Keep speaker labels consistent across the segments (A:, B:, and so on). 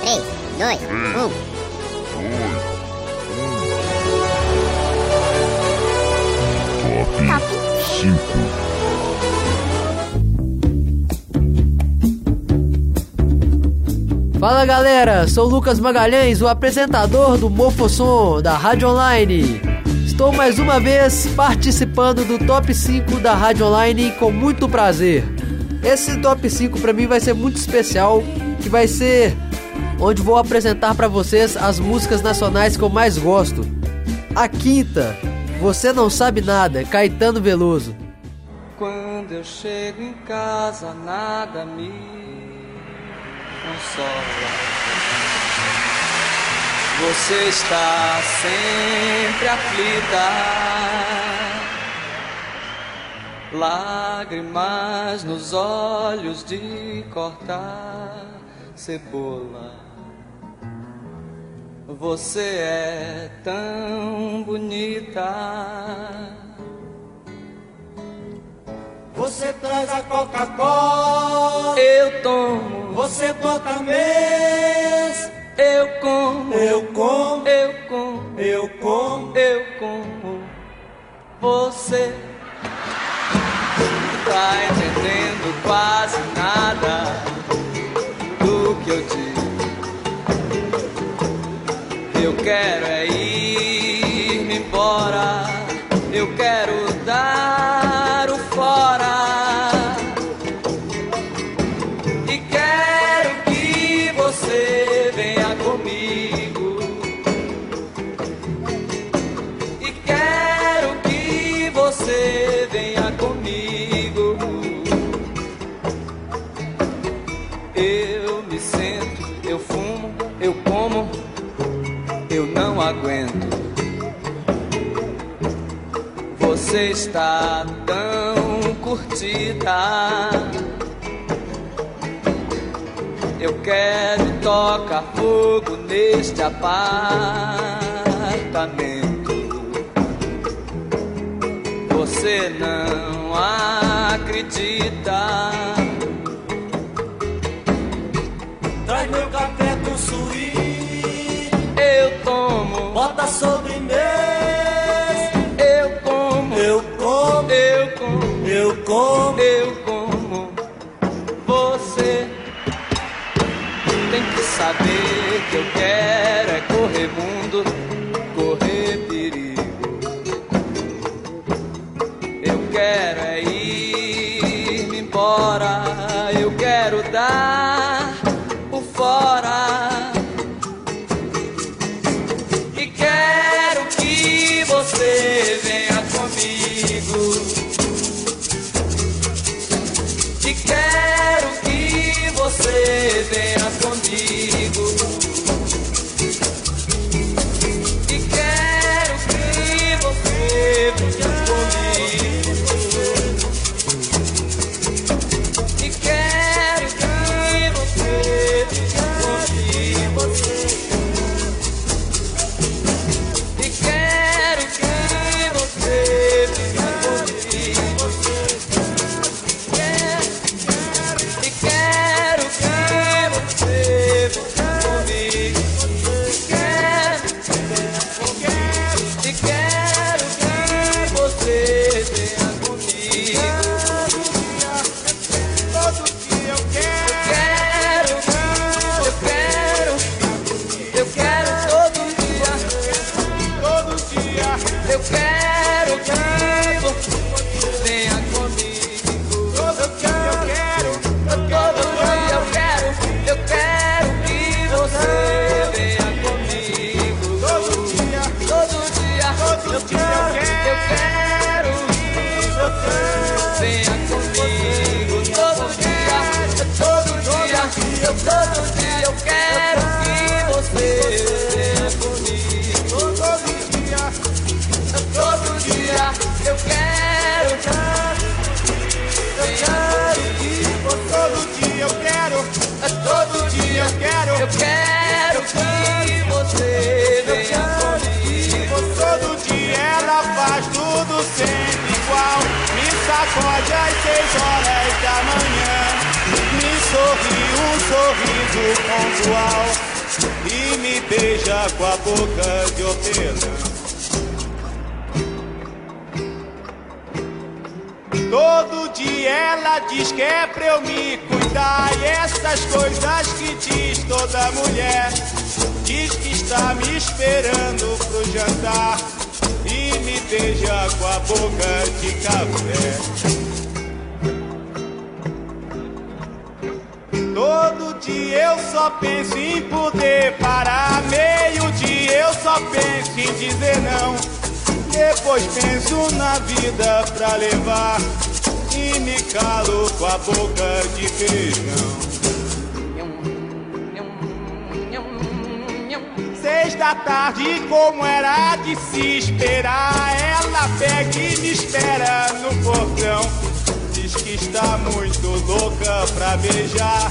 A: 3, 2, 1.
B: Top 5.
C: Fala galera, sou Lucas Magalhães, o apresentador do Mofosom da Rádio Online. Estou mais uma vez participando do Top 5 da Rádio Online com muito prazer. Esse Top 5 para mim vai ser muito especial, que vai ser onde vou apresentar para vocês as músicas nacionais que eu mais gosto. A quinta, Você Não Sabe Nada, Caetano Veloso.
D: Quando eu chego em casa, nada me consola. Você está sempre aflita, lágrimas nos olhos de cortar cebola. Você é tão bonita.
E: Você traz a Coca-Cola,
D: Eu tomo,
E: você bota mês,
D: eu como,
E: eu como,
D: eu como,
E: eu como.
D: eu como. Você tá entendendo quase nada do que eu digo. Eu quero é ir embora. Você está tão curtida. Eu quero tocar fogo neste apartamento. Você não acredita.
E: Traz meu café com suíte,
D: Eu tomo,
E: bota sobremesa,
F: beija com a boca de hortelã. Todo dia ela diz que é pra eu me cuidar. E essas coisas que diz toda mulher Diz que está me esperando pro jantar. E me beija com a boca de café Todo dia eu só penso em poder parar. Meio dia eu só penso em dizer não. Depois penso na vida pra levar. E me calo com a boca de feijão. Seis da tarde, como era de se esperar, ela pega e me espera no portão. Diz que está muito louca pra beijar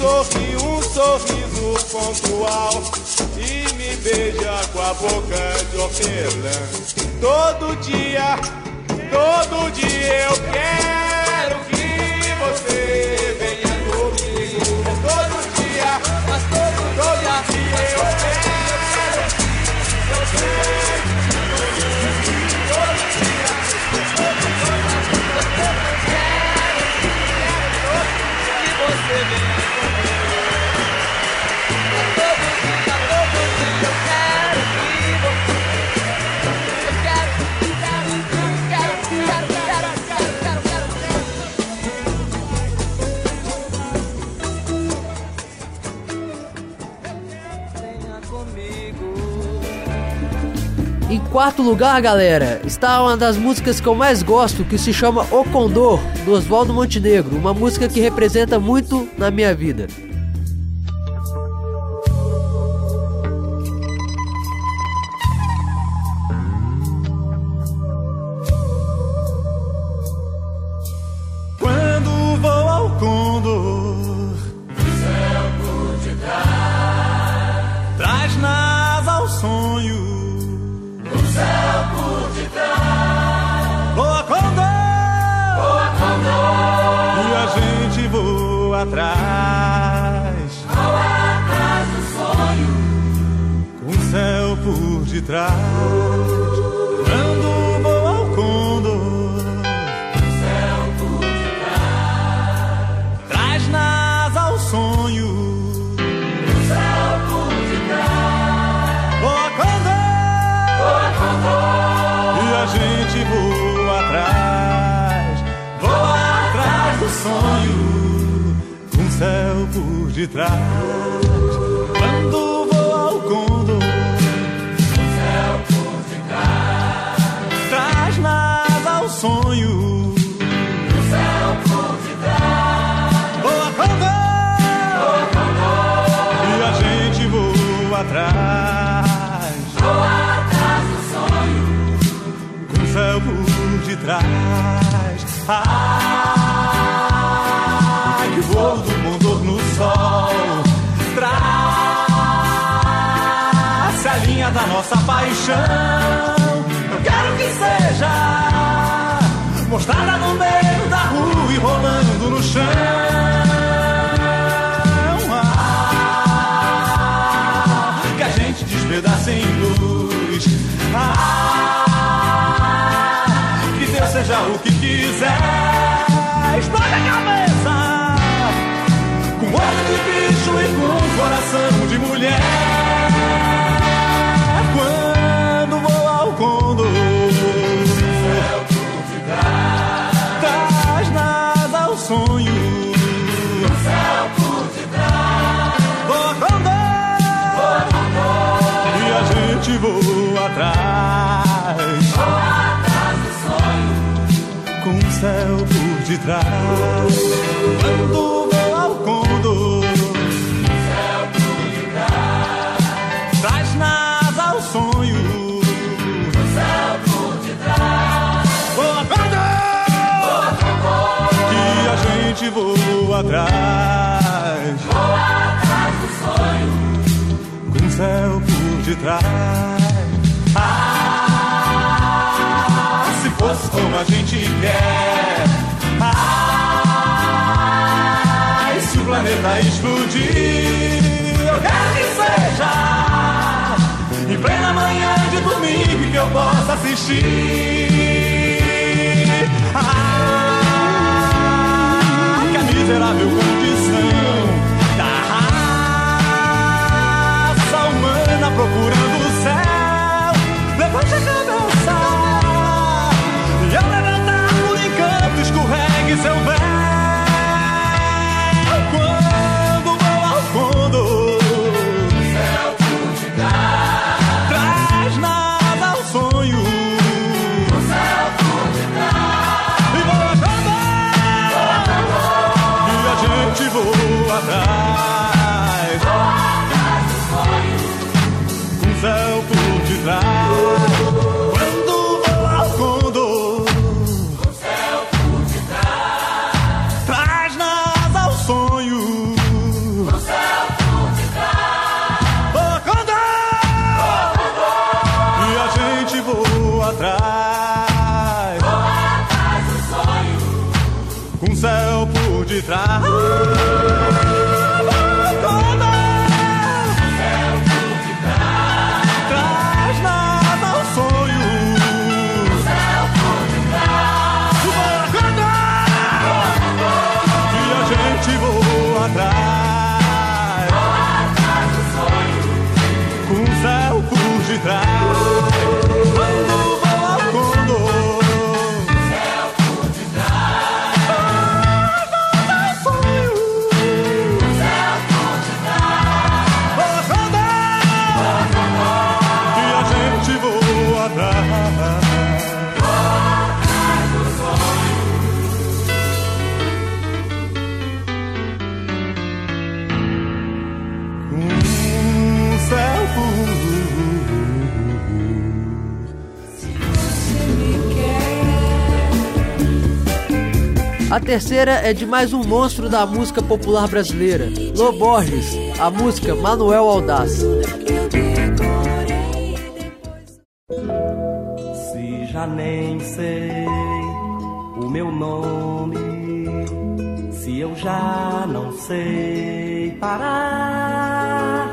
F: Sorri um sorriso pontual. E me beija com a boca de hortelã. Todo dia, todo dia eu quero
C: quarto lugar, galera, está uma das músicas que eu mais gosto, que se chama O Condor, do Oswaldo Montenegro, uma música que representa muito na minha vida.
F: Por detrás. Quando vou ao condor. Traz nas ao sonho. O céu por detrás. Voa. Voa. E a gente voa atrás. Voa atrás do sonho. O céu por detrás. Quando detrás. Ai, que voo do condor no sol. Traça a linha da nossa paixão. Eu quero que seja mostrada no meio da rua e rolando no chão. Ah, que a gente despedaça em luz. Que quiser. Explode a cabeça com olho de bicho e com coração de mulher. céu por detrás. Quando vou ao condor, céu por detrás. Traz na ao o sonho, céu por detrás. Vou pedra, que a gente voa atrás.
D: Voa atrás do sonho,
F: com o céu por detrás. Como a gente quer. Ah, se o planeta explodir, eu quero que seja em plena manhã de domingo que eu possa assistir. Ah, que a miserável condição da raça humana procurando escorregue seu
C: terceira é de mais um monstro da música popular brasileira, Lô Borges, a música Manuel Aldaz.
G: Se já nem sei o meu nome, se eu já não sei parar,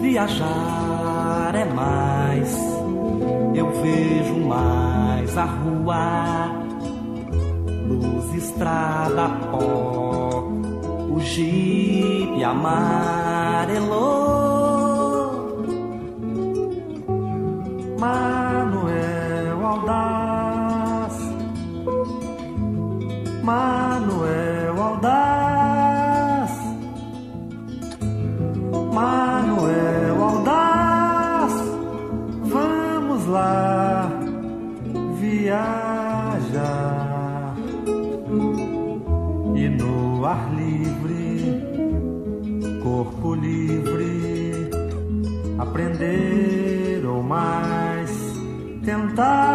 G: viajar é mais, eu vejo mais a rua, luz, estrada, pó, o jipe amarelou. Manuel Aldaz Manuel thought.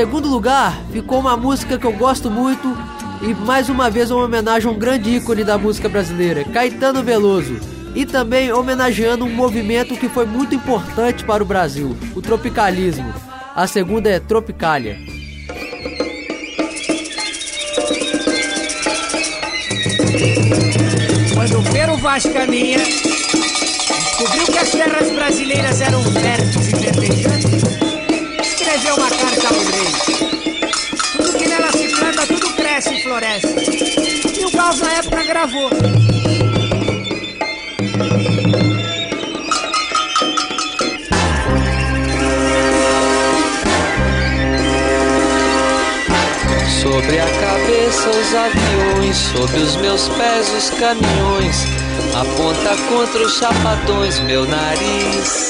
C: Segundo lugar ficou uma música que eu gosto muito e mais uma vez uma homenagem a um grande ícone da música brasileira, Caetano Veloso. E também homenageando um movimento que foi muito importante para o Brasil, o tropicalismo. A segunda é Tropicália.
H: Quando o Pero Vaz Caminha descobriu que as terras brasileiras eram férteis e verdejantes, escreveu uma carta ao rei. Tudo que nela se planta, tudo cresce e floresce. E o Gauss na época gravou.
E: Sobre a cabeça os aviões, sob os meus pés os caminhões, aponta contra os chapadões meu nariz.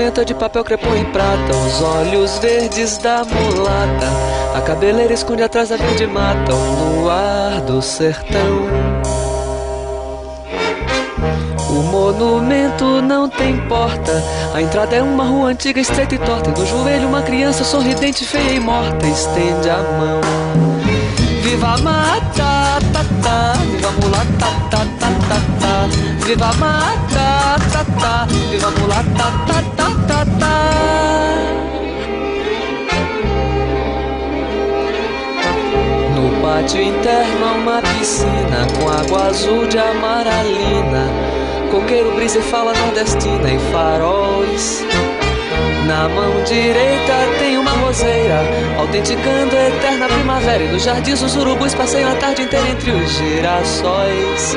E: Monumento é de papel crepom em prata, os olhos verdes da mulata. A cabeleira esconde atrás da verde mata, o luar do sertão. O monumento não tem porta. A entrada é uma rua antiga, estreita e torta. E no joelho, uma criança sorridente, feia e morta. Estende a mão. Viva a mata, Viva a mulata, tá, tá. Viva a mata, tá, tá. tá, tá. No pátio interno há uma piscina com água azul de amaralina. Coqueiro, brisa e fala nordestina e faróis. Na mão direita tem uma roseira, autenticando a eterna primavera. E no jardim os urubus passeiam a tarde inteira entre os girassóis.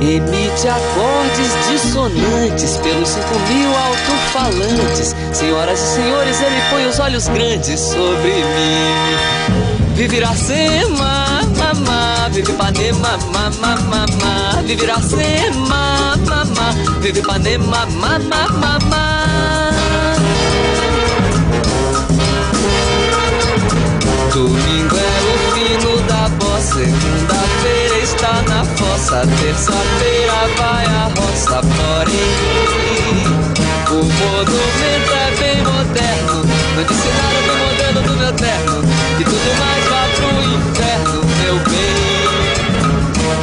E: Emite acordes dissonantes pelos cinco mil alto-falantes. Senhoras e senhores, ele põe os olhos grandes sobre mim. Vive Iracema, mamá, vive Ipanema, mamá, mamá. Vive Iracema, mamá, vive Ipanema, mamá, mamá. Domingo é o fino da bossa, segunda-feira está na fossa, terça-feira vai a roça, porém o monumento é bem moderno, não disse nada do modelo do meu terno, que tudo mais vá pro inferno, meu bem,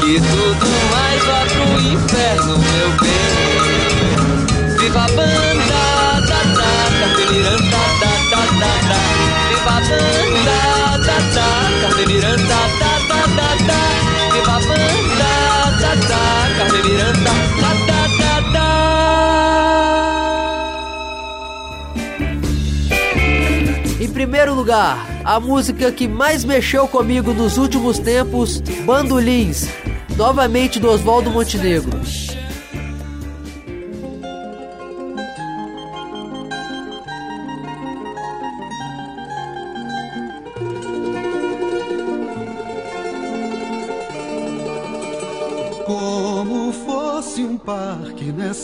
E: que tudo mais vá pro inferno, meu bem. Viva a banda, da da, Carmeliranda, da da da da. Viva a banda, da da, Carmeliranda, da da da da. Viva a banda, da da, Carmeliranda, da da da da.
C: Em primeiro lugar, a música que mais mexeu comigo nos últimos tempos, Bandolins, novamente do Oswaldo Montenegro.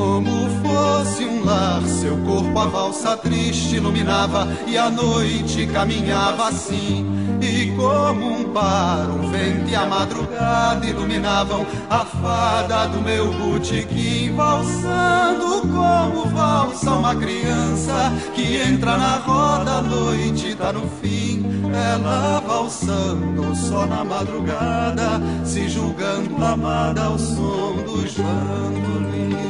I: Como fosse um lar, seu corpo a valsa triste iluminava e a noite caminhava assim. E como um par, o vento e a madrugada iluminavam a fada do meu botequim, valsando como valsa uma criança que entra na roda, a noite tá no fim. Ela valsando só na madrugada, se julgando amada ao som dos bandolins.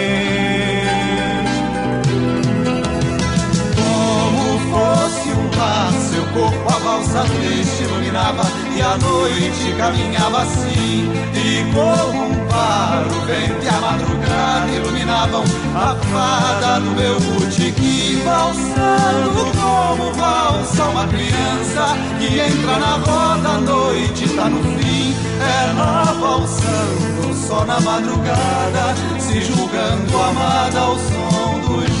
I: Fosse um lar, seu corpo a valsa triste iluminava e a noite caminhava assim. E como um par, o vento e a madrugada iluminavam a fada do meu botequim, valsando como valsa uma criança que entra na roda, a noite tá no fim. Ela valsando só na madrugada, se julgando amada ao som dos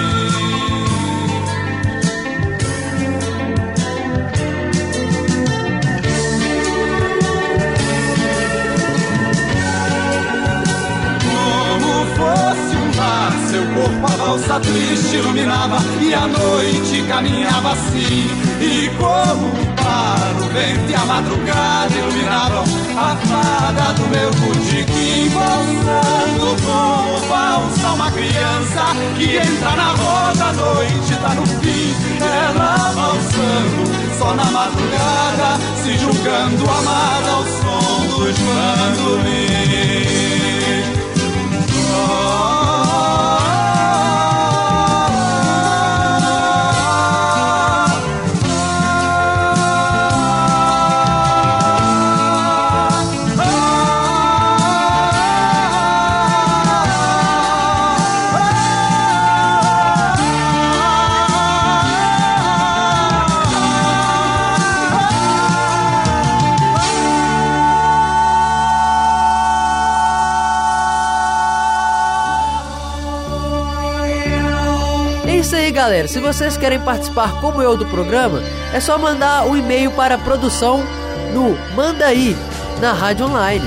I: Mar, seu corpo a valsa triste iluminava e a noite caminhava assim. E como um par, o vento e a madrugada iluminavam a fada do meu botiquim, valsando como valsa uma criança que entra na roda, a noite tá no fim. Ela valsando só na madrugada, se julgando amada ao som dos bandolins.
C: Se vocês querem participar como eu do programa, é só mandar um e-mail para a produção no Manda aí na Rádio Online.